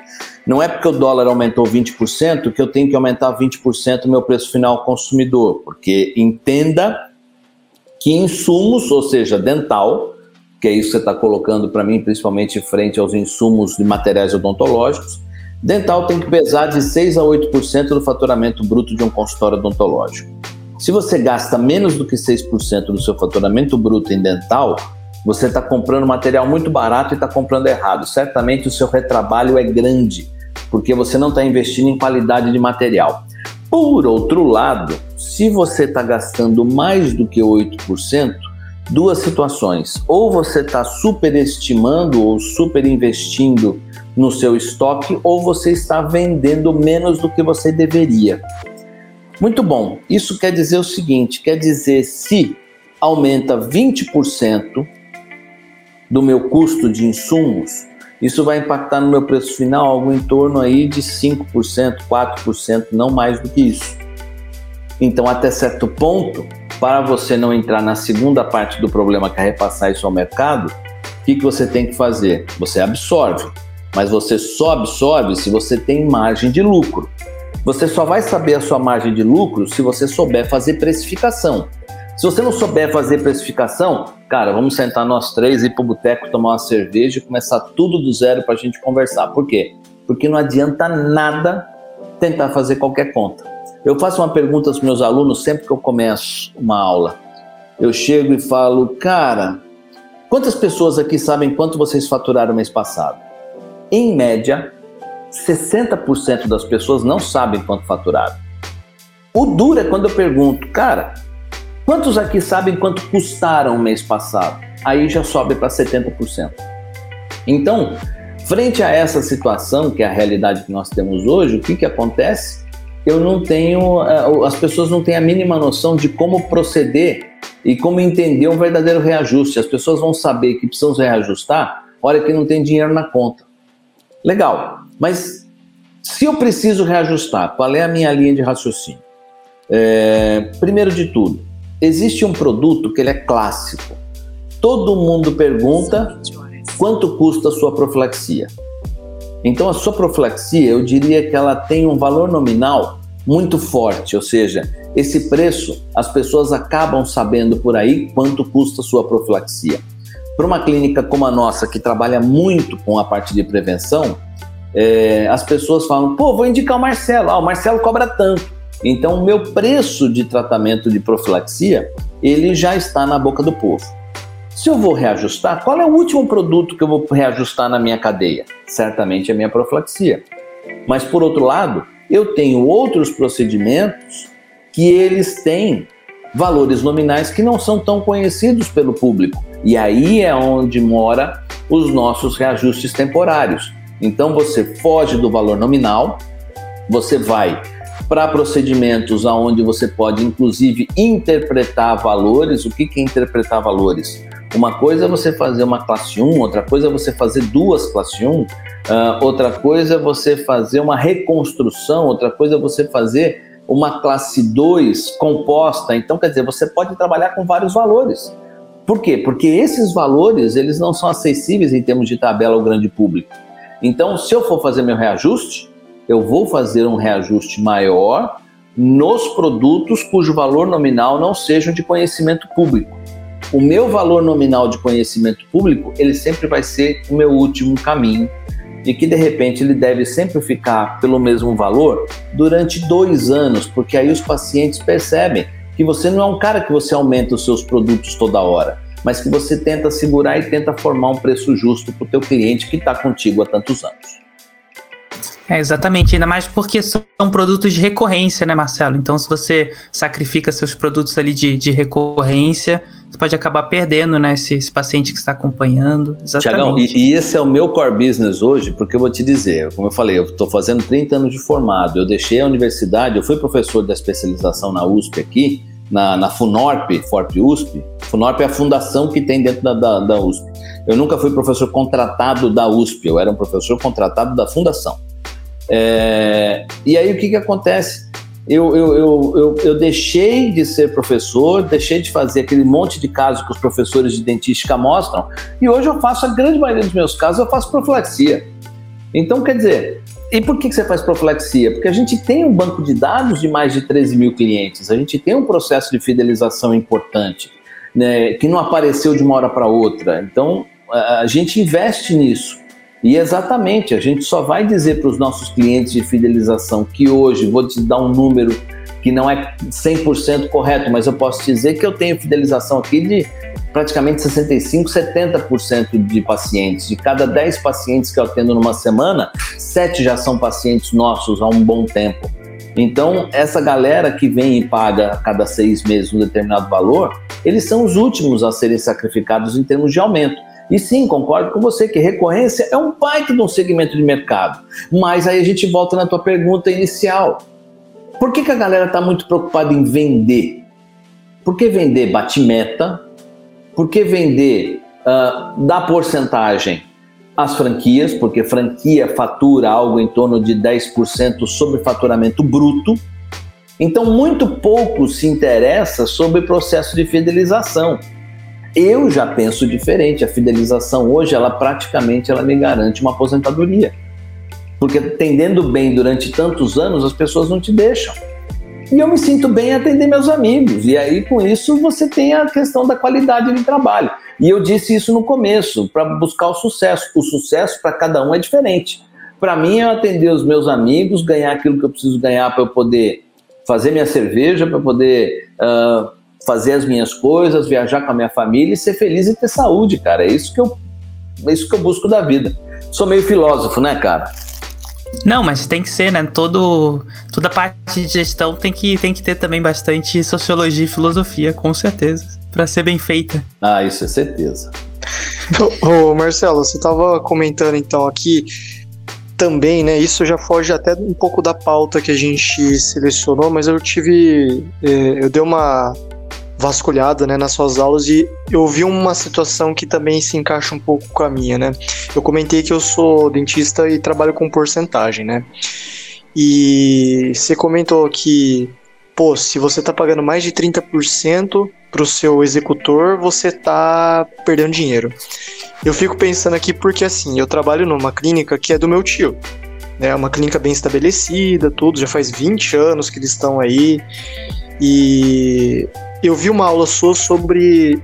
Não é porque o dólar aumentou 20% que eu tenho que aumentar 20% o meu preço final ao consumidor, porque entenda que insumos, ou seja, dental, que é isso que você está colocando para mim, principalmente frente aos insumos de materiais odontológicos, dental tem que pesar de 6 a 8% do faturamento bruto de um consultório odontológico. Se você gasta menos do que 6% do seu faturamento bruto em dental, você está comprando material muito barato e está comprando errado. Certamente o seu retrabalho é grande, porque você não está investindo em qualidade de material. Por outro lado, se você está gastando mais do que 8%, duas situações. Ou você está superestimando ou superinvestindo no seu estoque, ou você está vendendo menos do que você deveria. Muito bom. Isso quer dizer o seguinte: quer dizer, se aumenta 20% do meu custo de insumos, isso vai impactar no meu preço final algo em torno aí de 5%, 4%, não mais do que isso. Então, até certo ponto, para você não entrar na segunda parte do problema que é repassar isso ao mercado, o que, que você tem que fazer? Você absorve, mas você só absorve se você tem margem de lucro. Você só vai saber a sua margem de lucro se você souber fazer precificação. Se você não souber fazer precificação, cara, vamos sentar nós três, ir pro boteco, tomar uma cerveja e começar tudo do zero para a gente conversar. Por quê? Porque não adianta nada tentar fazer qualquer conta. Eu faço uma pergunta aos meus alunos sempre que eu começo uma aula. Eu chego e falo, cara, quantas pessoas aqui sabem quanto vocês faturaram mês passado? Em média, 60% das pessoas não sabem quanto faturaram. O duro é quando eu pergunto, cara, Quantos aqui sabem quanto custaram mês passado? Aí já sobe para 70%. Então, frente a essa situação, que é a realidade que nós temos hoje, o que, que acontece? Eu não tenho, eh, as pessoas não têm a mínima noção de como proceder e como entender um verdadeiro reajuste. As pessoas vão saber que precisam reajustar hora que não tem dinheiro na conta. Legal, mas se eu preciso reajustar, qual é a minha linha de raciocínio? É, primeiro de tudo, existe um produto que ele é clássico. Todo mundo pergunta quanto custa a sua profilaxia. Então a sua profilaxia, eu diria que ela tem um valor nominal muito forte, ou seja, esse preço as pessoas acabam sabendo por aí quanto custa a sua profilaxia. Para uma clínica como a nossa, que trabalha muito com a parte de prevenção, é, as pessoas falam: pô, vou indicar o Marcelo, ah, o Marcelo cobra tanto. Então, o meu preço de tratamento de profilaxia, ele já está na boca do povo. Se eu vou reajustar, qual é o último produto que eu vou reajustar na minha cadeia? Certamente a minha profilaxia. Mas por outro lado, eu tenho outros procedimentos que eles têm valores nominais que não são tão conhecidos pelo público. E aí é onde mora os nossos reajustes temporários. Então você foge do valor nominal, você vai para procedimentos aonde você pode inclusive interpretar valores. O que, que é interpretar valores? Uma coisa é você fazer uma classe 1, outra coisa é você fazer duas classe 1, uh, ah, outra coisa é você fazer uma reconstrução, outra coisa é você fazer uma classe 2 composta. Então, quer dizer, você pode trabalhar com vários valores. Por quê? Porque esses valores, eles não são acessíveis em termos de tabela ao grande público. Então, se eu for fazer meu reajuste, eu vou fazer um reajuste maior nos produtos cujo valor nominal não seja de conhecimento público. O meu valor nominal de conhecimento público, ele sempre vai ser o meu último caminho e que de repente ele deve sempre ficar pelo mesmo valor durante dois anos, porque aí os pacientes percebem que você não é um cara que você aumenta os seus produtos toda hora, mas que você tenta segurar e tenta formar um preço justo para o teu cliente que está contigo há tantos anos. É, exatamente, ainda mais porque são produtos de recorrência, né, Marcelo? Então, se você sacrifica seus produtos ali de, de recorrência, você pode acabar perdendo, né, esse, esse paciente que está acompanhando. Tiagão, e, e, esse é o meu core business hoje, porque eu vou te dizer, como eu falei, eu estou fazendo 30 anos de formado, eu deixei a universidade, eu fui professor da especialização na USP aqui, na, na FUNORP, FORP USP. FUNORP é a fundação que tem dentro da, da, da USP. Eu nunca fui professor contratado da USP, eu era um professor contratado da fundação. É, e aí o que, que acontece? Eu, eu, eu, eu, eu deixei de ser professor, deixei de fazer aquele monte de casos que os professores de dentística mostram, e hoje eu faço a grande maioria dos meus casos, eu faço profilaxia. Então, quer dizer, e por que você faz profilaxia? Porque a gente tem um banco de dados de mais de 13 mil clientes, a gente tem um processo de fidelização importante, né, que não apareceu de uma hora para outra. Então, a gente investe nisso. E exatamente, a gente só vai dizer para os nossos clientes de fidelização que hoje, vou te dar um número que não é 100% correto, mas eu posso dizer que eu tenho fidelização aqui de praticamente 65, 70% de pacientes. De cada 10 pacientes que eu atendo numa semana, 7 já são pacientes nossos há um bom tempo. Então, essa galera que vem e paga a cada seis meses um determinado valor, eles são os últimos a serem sacrificados em termos de aumento. E sim, concordo com você que recorrência é um baita de um segmento de mercado. Mas aí a gente volta na tua pergunta inicial. Por que, que a galera está muito preocupada em vender? Por que vender bate meta, por que vender uh, da porcentagem as franquias? Porque franquia fatura algo em torno de 10% sobre faturamento bruto. Então, muito pouco se interessa sobre o processo de fidelização. Eu já penso diferente. A fidelização hoje, ela praticamente ela me garante uma aposentadoria. Porque atendendo bem durante tantos anos, as pessoas não te deixam e eu me sinto bem em atender meus amigos. E aí, com isso, você tem a questão da qualidade de trabalho. E eu disse isso no começo, para buscar o sucesso. O sucesso para cada um é diferente. Para mim, é atender os meus amigos, ganhar aquilo que eu preciso ganhar para eu poder fazer minha cerveja, para poder uh, fazer as minhas coisas, viajar com a minha família e ser feliz e ter saúde, cara. É isso que eu, é isso que eu busco da vida. Sou meio filósofo, né, cara? Não, mas tem que ser, né? Todo, toda parte de gestão tem que, tem que ter também bastante sociologia e filosofia, com certeza, para ser bem feita. Ah, isso é certeza. Ô, Marcelo, você estava comentando então aqui também, né? Isso já foge até um pouco da pauta que a gente selecionou, mas eu tive. Eh, eu dei uma vasculhada né, nas suas aulas e eu vi uma situação que também se encaixa um pouco com a minha, né? Eu comentei que eu sou dentista e trabalho com porcentagem, né? E você comentou que, pô, se você tá pagando mais de 30% pro seu executor, você tá perdendo dinheiro. Eu fico pensando aqui porque, assim, eu trabalho numa clínica que é do meu tio, é uma clínica bem estabelecida, tudo, já faz 20 anos que eles estão aí. E eu vi uma aula sua sobre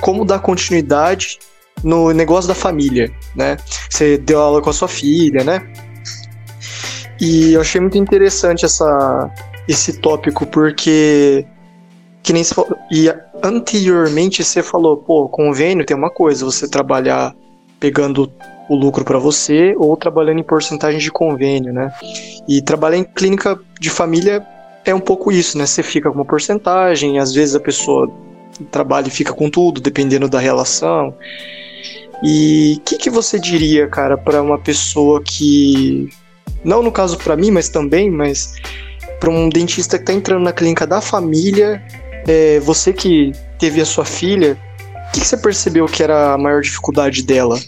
como dar continuidade no negócio da família, né? Você deu aula com a sua filha, né? E eu achei muito interessante essa, esse tópico, porque que nem falou, e anteriormente você falou, pô, convênio tem uma coisa, você trabalhar pegando o lucro para você ou trabalhando em porcentagem de convênio, né? E trabalhar em clínica de família é um pouco isso, né? Você fica com uma porcentagem, às vezes a pessoa trabalha e fica com tudo, dependendo da relação. E o que, que você diria, cara, para uma pessoa que, não no caso para mim, mas também, mas para um dentista que está entrando na clínica da família, é, você que teve a sua filha, o que, que você percebeu que era a maior dificuldade dela?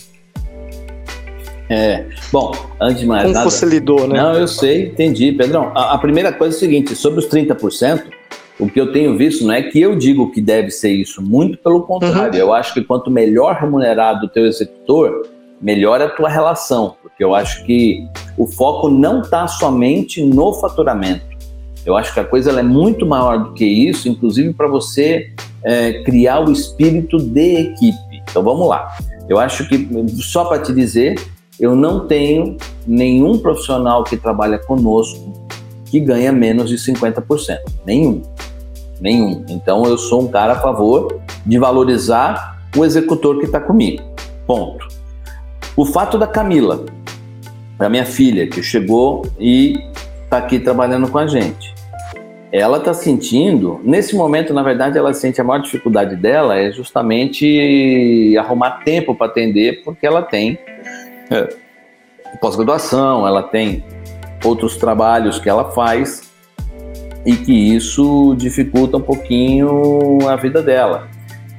É, bom, antes de mais Como nada... você lidou, né? Não, eu sei, entendi, Pedrão. A, a, primeira coisa é o seguinte, sobre os 30%, o que eu tenho visto não é que eu digo que deve ser isso, muito pelo contrário. Uhum. Eu acho que quanto melhor remunerado o teu executor, melhor a tua relação, porque eu acho que o foco não está somente no faturamento. Eu acho que a coisa é muito maior do que isso, inclusive para você é, criar o espírito de equipe. Então vamos lá. Eu acho que, só para te dizer, eu não tenho nenhum profissional que trabalha conosco que ganha menos de 50%. Nenhum. Nenhum. Então eu sou um cara a favor de valorizar o executor que está comigo. Ponto. O fato da Camila, da minha filha, que chegou e está aqui trabalhando com a gente. Ela está sentindo, nesse momento, na verdade, ela sente a maior dificuldade dela é justamente arrumar tempo para atender, porque ela tem é, pós-graduação, ela tem outros trabalhos que ela faz e que isso dificulta um pouquinho a vida dela.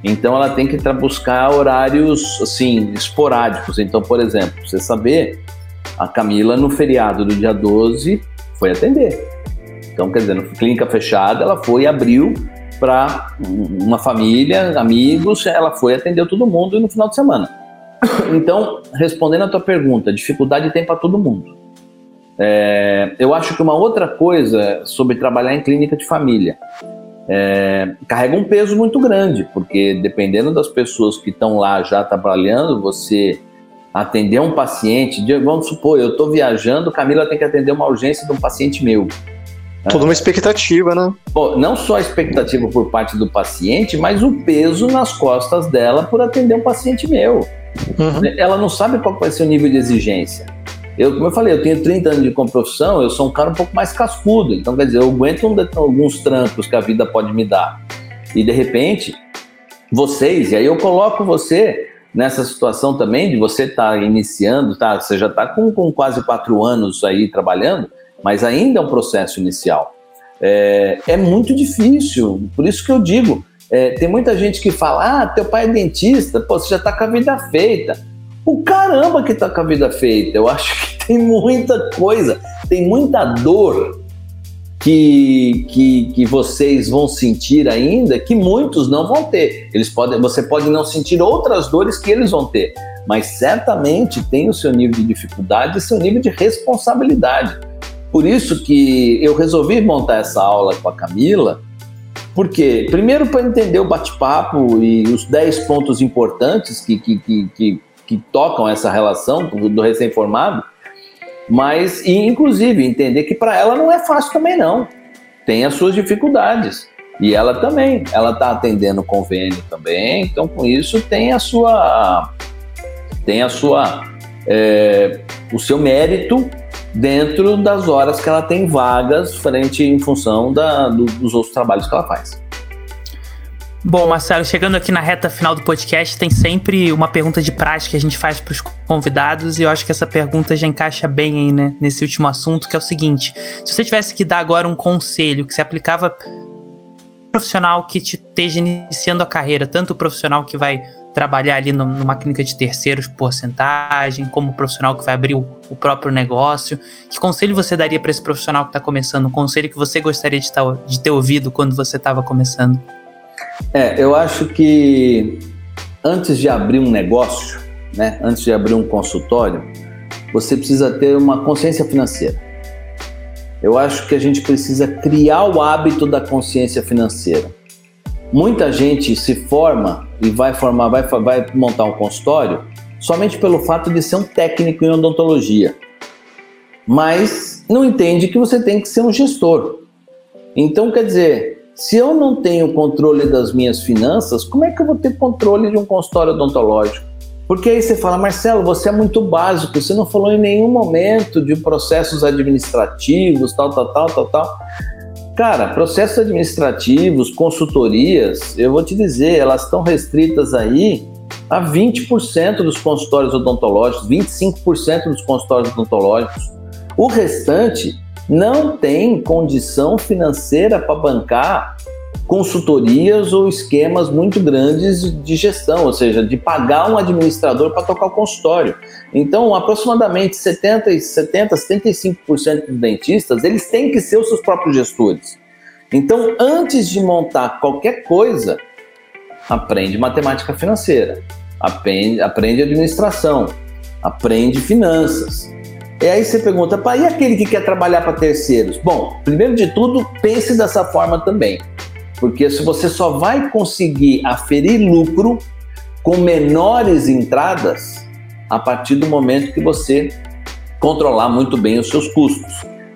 Então ela tem que buscar horários assim esporádicos. Então, por exemplo, você saber, a Camila no feriado do dia 12 foi atender. Então, quer dizer, clínica fechada, ela foi e abriu para uma família, amigos, ela foi atender todo mundo no final de semana. Então, respondendo a tua pergunta, dificuldade tem para todo mundo. É, eu acho que uma outra coisa sobre trabalhar em clínica de família é, carrega um peso muito grande, porque dependendo das pessoas que estão lá já trabalhando, você atender um paciente, vamos supor, eu estou viajando, Camila tem que atender uma urgência de um paciente meu. Toda uma expectativa, né? Pô, não só a expectativa por parte do paciente, mas o peso nas costas dela por atender um paciente meu. Uhum. Ela não sabe qual vai ser o nível de exigência. Eu, como eu falei, eu tenho 30 anos de profissão, eu sou um cara um pouco mais cascudo. Então, quer dizer, eu aguento um, alguns trancos que a vida pode me dar. E, de repente, vocês, e aí eu coloco você nessa situação também de você estar tá iniciando, tá? Você já está com, com quase quatro anos aí trabalhando, mas ainda é um processo inicial. É, é muito difícil, por isso que eu digo, é, tem muita gente que fala, ah, teu pai é dentista, pô, você já está com a vida feita. O caramba que está com a vida feita, eu acho que tem muita coisa, tem muita dor que, que, que vocês vão sentir ainda, que muitos não vão ter. Eles podem, você pode não sentir outras dores que eles vão ter, mas certamente tem o seu nível de dificuldade e seu nível de responsabilidade. Por isso que eu resolvi montar essa aula com a Camila, porque, primeiro, para entender o bate-papo e os 10 pontos importantes que, que, que, que, que tocam essa relação do recém-formado, mas, e, inclusive, entender que para ela não é fácil também, não. Tem as suas dificuldades. E ela também, ela está atendendo convênio também, então com isso tem a sua, tem a sua, é, o seu mérito dentro das horas que ela tem vagas frente em função da, do, dos outros trabalhos que ela faz. Bom, Marcelo, chegando aqui na reta final do podcast, tem sempre uma pergunta de prática que a gente faz para os convidados, e eu acho que essa pergunta já encaixa bem aí, né, nesse último assunto, que é o seguinte: se você tivesse que dar agora um conselho que se aplicava profissional que te esteja iniciando a carreira, tanto o profissional que vai trabalhar ali numa clínica de terceiros porcentagem, como profissional que vai abrir o, o próprio negócio. Que conselho você daria para esse profissional que está começando? Um conselho que você gostaria de, tá, de ter ouvido quando você estava começando? É, eu acho que antes de abrir um negócio, né, antes de abrir um consultório, você precisa ter uma consciência financeira. Eu acho que a gente precisa criar o hábito da consciência financeira. Muita gente se forma e vai formar, vai, vai montar um consultório somente pelo fato de ser um técnico em odontologia, mas não entende que você tem que ser um gestor. Então, quer dizer, se eu não tenho controle das minhas finanças, como é que eu vou ter controle de um consultório odontológico? Porque aí você fala, Marcelo, você é muito básico, você não falou em nenhum momento de processos administrativos, tal, tal, tal, tal, tal. Cara, processos administrativos, consultorias, eu vou te dizer, elas estão restritas aí a 20% dos consultórios odontológicos, 25% dos consultórios odontológicos. O restante não tem condição financeira para bancar consultorias ou esquemas muito grandes de gestão, ou seja, de pagar um administrador para tocar o consultório. Então, aproximadamente 70 e 70, 75% dos dentistas, eles têm que ser os seus próprios gestores. Então, antes de montar qualquer coisa, aprende matemática financeira, aprende, aprende administração, aprende finanças. E aí você pergunta, pai, e aquele que quer trabalhar para terceiros? Bom, primeiro de tudo, pense dessa forma também. Porque se você só vai conseguir aferir lucro com menores entradas a partir do momento que você controlar muito bem os seus custos.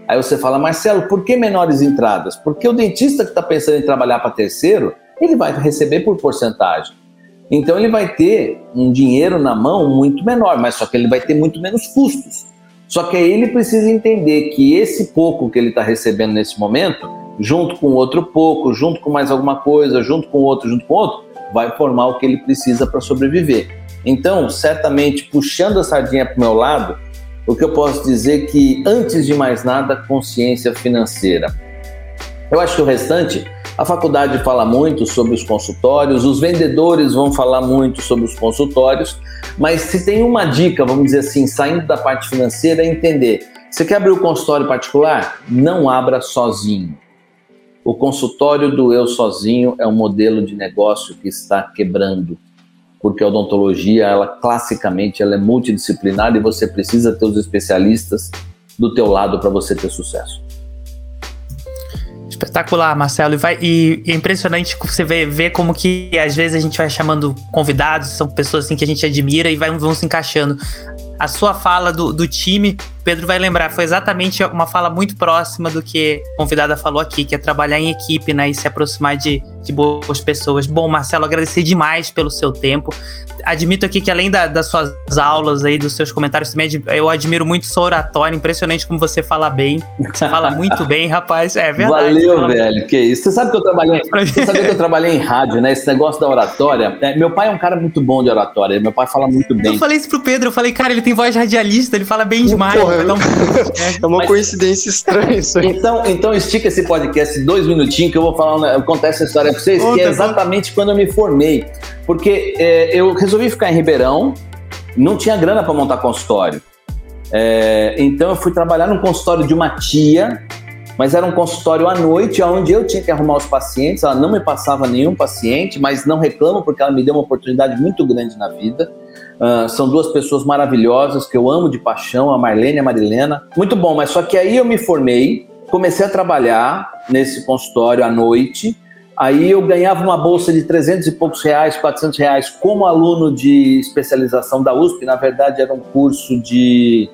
Aí você fala, Marcelo, por que menores entradas? Porque o dentista que está pensando em trabalhar para terceiro, ele vai receber por porcentagem. Então ele vai ter um dinheiro na mão muito menor, mas só que ele vai ter muito menos custos. Só que aí ele precisa entender que esse pouco que ele está recebendo nesse momento junto com outro pouco, junto com mais alguma coisa, junto com outro, junto com outro, vai formar o que ele precisa para sobreviver. Então, certamente, puxando a sardinha para o meu lado, o que eu posso dizer é que, antes de mais nada, consciência financeira. Eu acho que o restante, a faculdade fala muito sobre os consultórios, os vendedores vão falar muito sobre os consultórios, mas se tem uma dica, vamos dizer assim, saindo da parte financeira, é entender. Você quer abrir o um consultório particular? Não abra sozinho o consultório do eu sozinho é um modelo de negócio que está quebrando, porque a odontologia, ela classicamente, ela é multidisciplinar e você precisa ter os especialistas do teu lado para você ter sucesso. Espetacular, Marcelo. E, vai, e é impressionante você ver, ver como que às vezes a gente vai chamando convidados, são pessoas assim que a gente admira e vai, vão se encaixando. A sua fala do, do time Pedro vai lembrar, foi exatamente uma fala muito próxima do que a convidada falou aqui, que é trabalhar em equipe, né, e se aproximar de, de boas pessoas. Bom, Marcelo, agradecer demais pelo seu tempo. Admito aqui que além da, das suas aulas aí, dos seus comentários também, eu admiro muito sua oratória, impressionante como você fala bem. Você fala muito bem, rapaz, é verdade. Valeu, velho, que isso. Você sabe que eu trabalhei, você sabe que eu trabalhei em rádio, né, esse negócio da oratória. É, meu pai é um cara muito bom de oratória, meu pai fala muito bem. Eu falei isso pro Pedro, eu falei, cara, ele tem voz radialista, ele fala bem demais. Porra, um... é uma Mas, coincidência estranha isso aí. Então, então estica esse podcast dois minutinhos que eu vou falar, contar essa história pra vocês, que é exatamente quando eu me formei. Porque é, eu resolvi ficar em Ribeirão, não tinha grana para montar consultório. É, então eu fui trabalhar num consultório de uma tia, mas era um consultório à noite, onde eu tinha que arrumar os pacientes. Ela não me passava nenhum paciente, mas não reclamo porque ela me deu uma oportunidade muito grande na vida. Uh, são duas pessoas maravilhosas que eu amo de paixão, a Marlene e a Marilena. Muito bom, mas só que aí eu me formei, comecei a trabalhar nesse consultório à noite. Aí eu ganhava uma bolsa de 300 e poucos reais, 400 reais como aluno de especialização da USP. Na verdade, era um curso de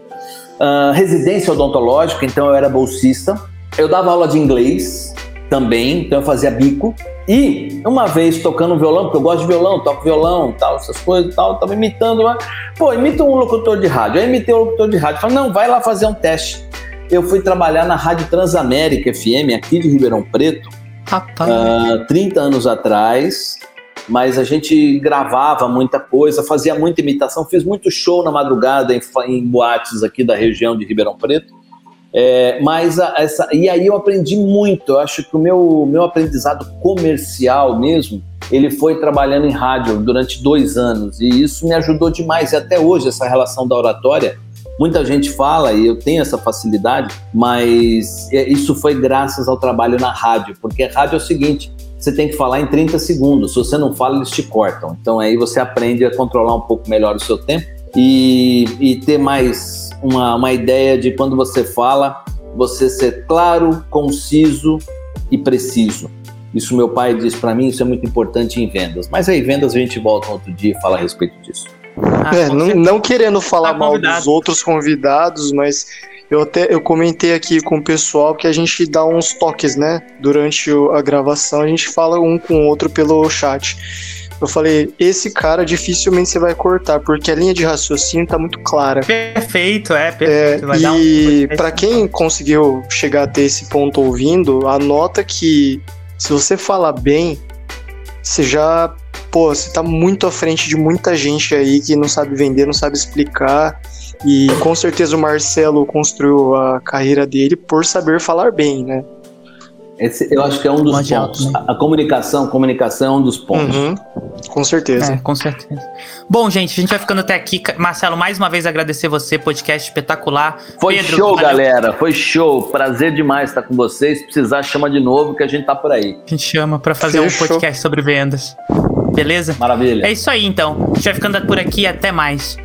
uh, residência odontológica, então eu era bolsista. Eu dava aula de inglês também, então eu fazia bico. E uma vez tocando violão, porque eu gosto de violão, toco violão, tal, essas coisas tal, tava imitando lá. Pô, imita um locutor de rádio. Aí imitei um locutor de rádio. Falei, não, vai lá fazer um teste. Eu fui trabalhar na Rádio Transamérica FM, aqui de Ribeirão Preto, Rapaz. Uh, 30 anos atrás. Mas a gente gravava muita coisa, fazia muita imitação, fiz muito show na madrugada em, em boates aqui da região de Ribeirão Preto. É, mas a, essa, e aí eu aprendi muito. Eu acho que o meu, meu aprendizado comercial mesmo, ele foi trabalhando em rádio durante dois anos e isso me ajudou demais. E até hoje essa relação da oratória, muita gente fala e eu tenho essa facilidade, mas é, isso foi graças ao trabalho na rádio, porque rádio é o seguinte. Você tem que falar em 30 segundos. Se você não fala, eles te cortam. Então aí você aprende a controlar um pouco melhor o seu tempo e, e ter mais uma, uma ideia de quando você fala, você ser claro, conciso e preciso. Isso meu pai diz para mim, isso é muito importante em vendas. Mas aí, vendas a gente volta outro dia e fala a respeito disso. Ah, é, não, não, querendo falar tá mal dos outros convidados, mas eu até eu comentei aqui com o pessoal que a gente dá uns toques, né? Durante a gravação, a gente fala um com o outro pelo chat. Eu falei, esse cara dificilmente você vai cortar, porque a linha de raciocínio tá muito clara. Perfeito, é, perfeito. É, e um... para quem conseguiu chegar até esse ponto ouvindo, anota que se você falar bem, você já, pô, você tá muito à frente de muita gente aí que não sabe vender, não sabe explicar. E com certeza o Marcelo construiu a carreira dele por saber falar bem, né? Esse, eu acho que é um dos pontos. Né? A, comunicação, comunicação é um dos pontos. Uhum. Com certeza. É, com certeza. Bom, gente, a gente vai ficando até aqui. Marcelo, mais uma vez agradecer você, podcast espetacular. Foi Pedro, show, valeu. galera. Foi show. Prazer demais estar com vocês. Se precisar, chama de novo que a gente tá por aí. A gente chama para fazer Fechou. um podcast sobre vendas. Beleza? Maravilha. É isso aí, então. A gente vai ficando por aqui. Até mais.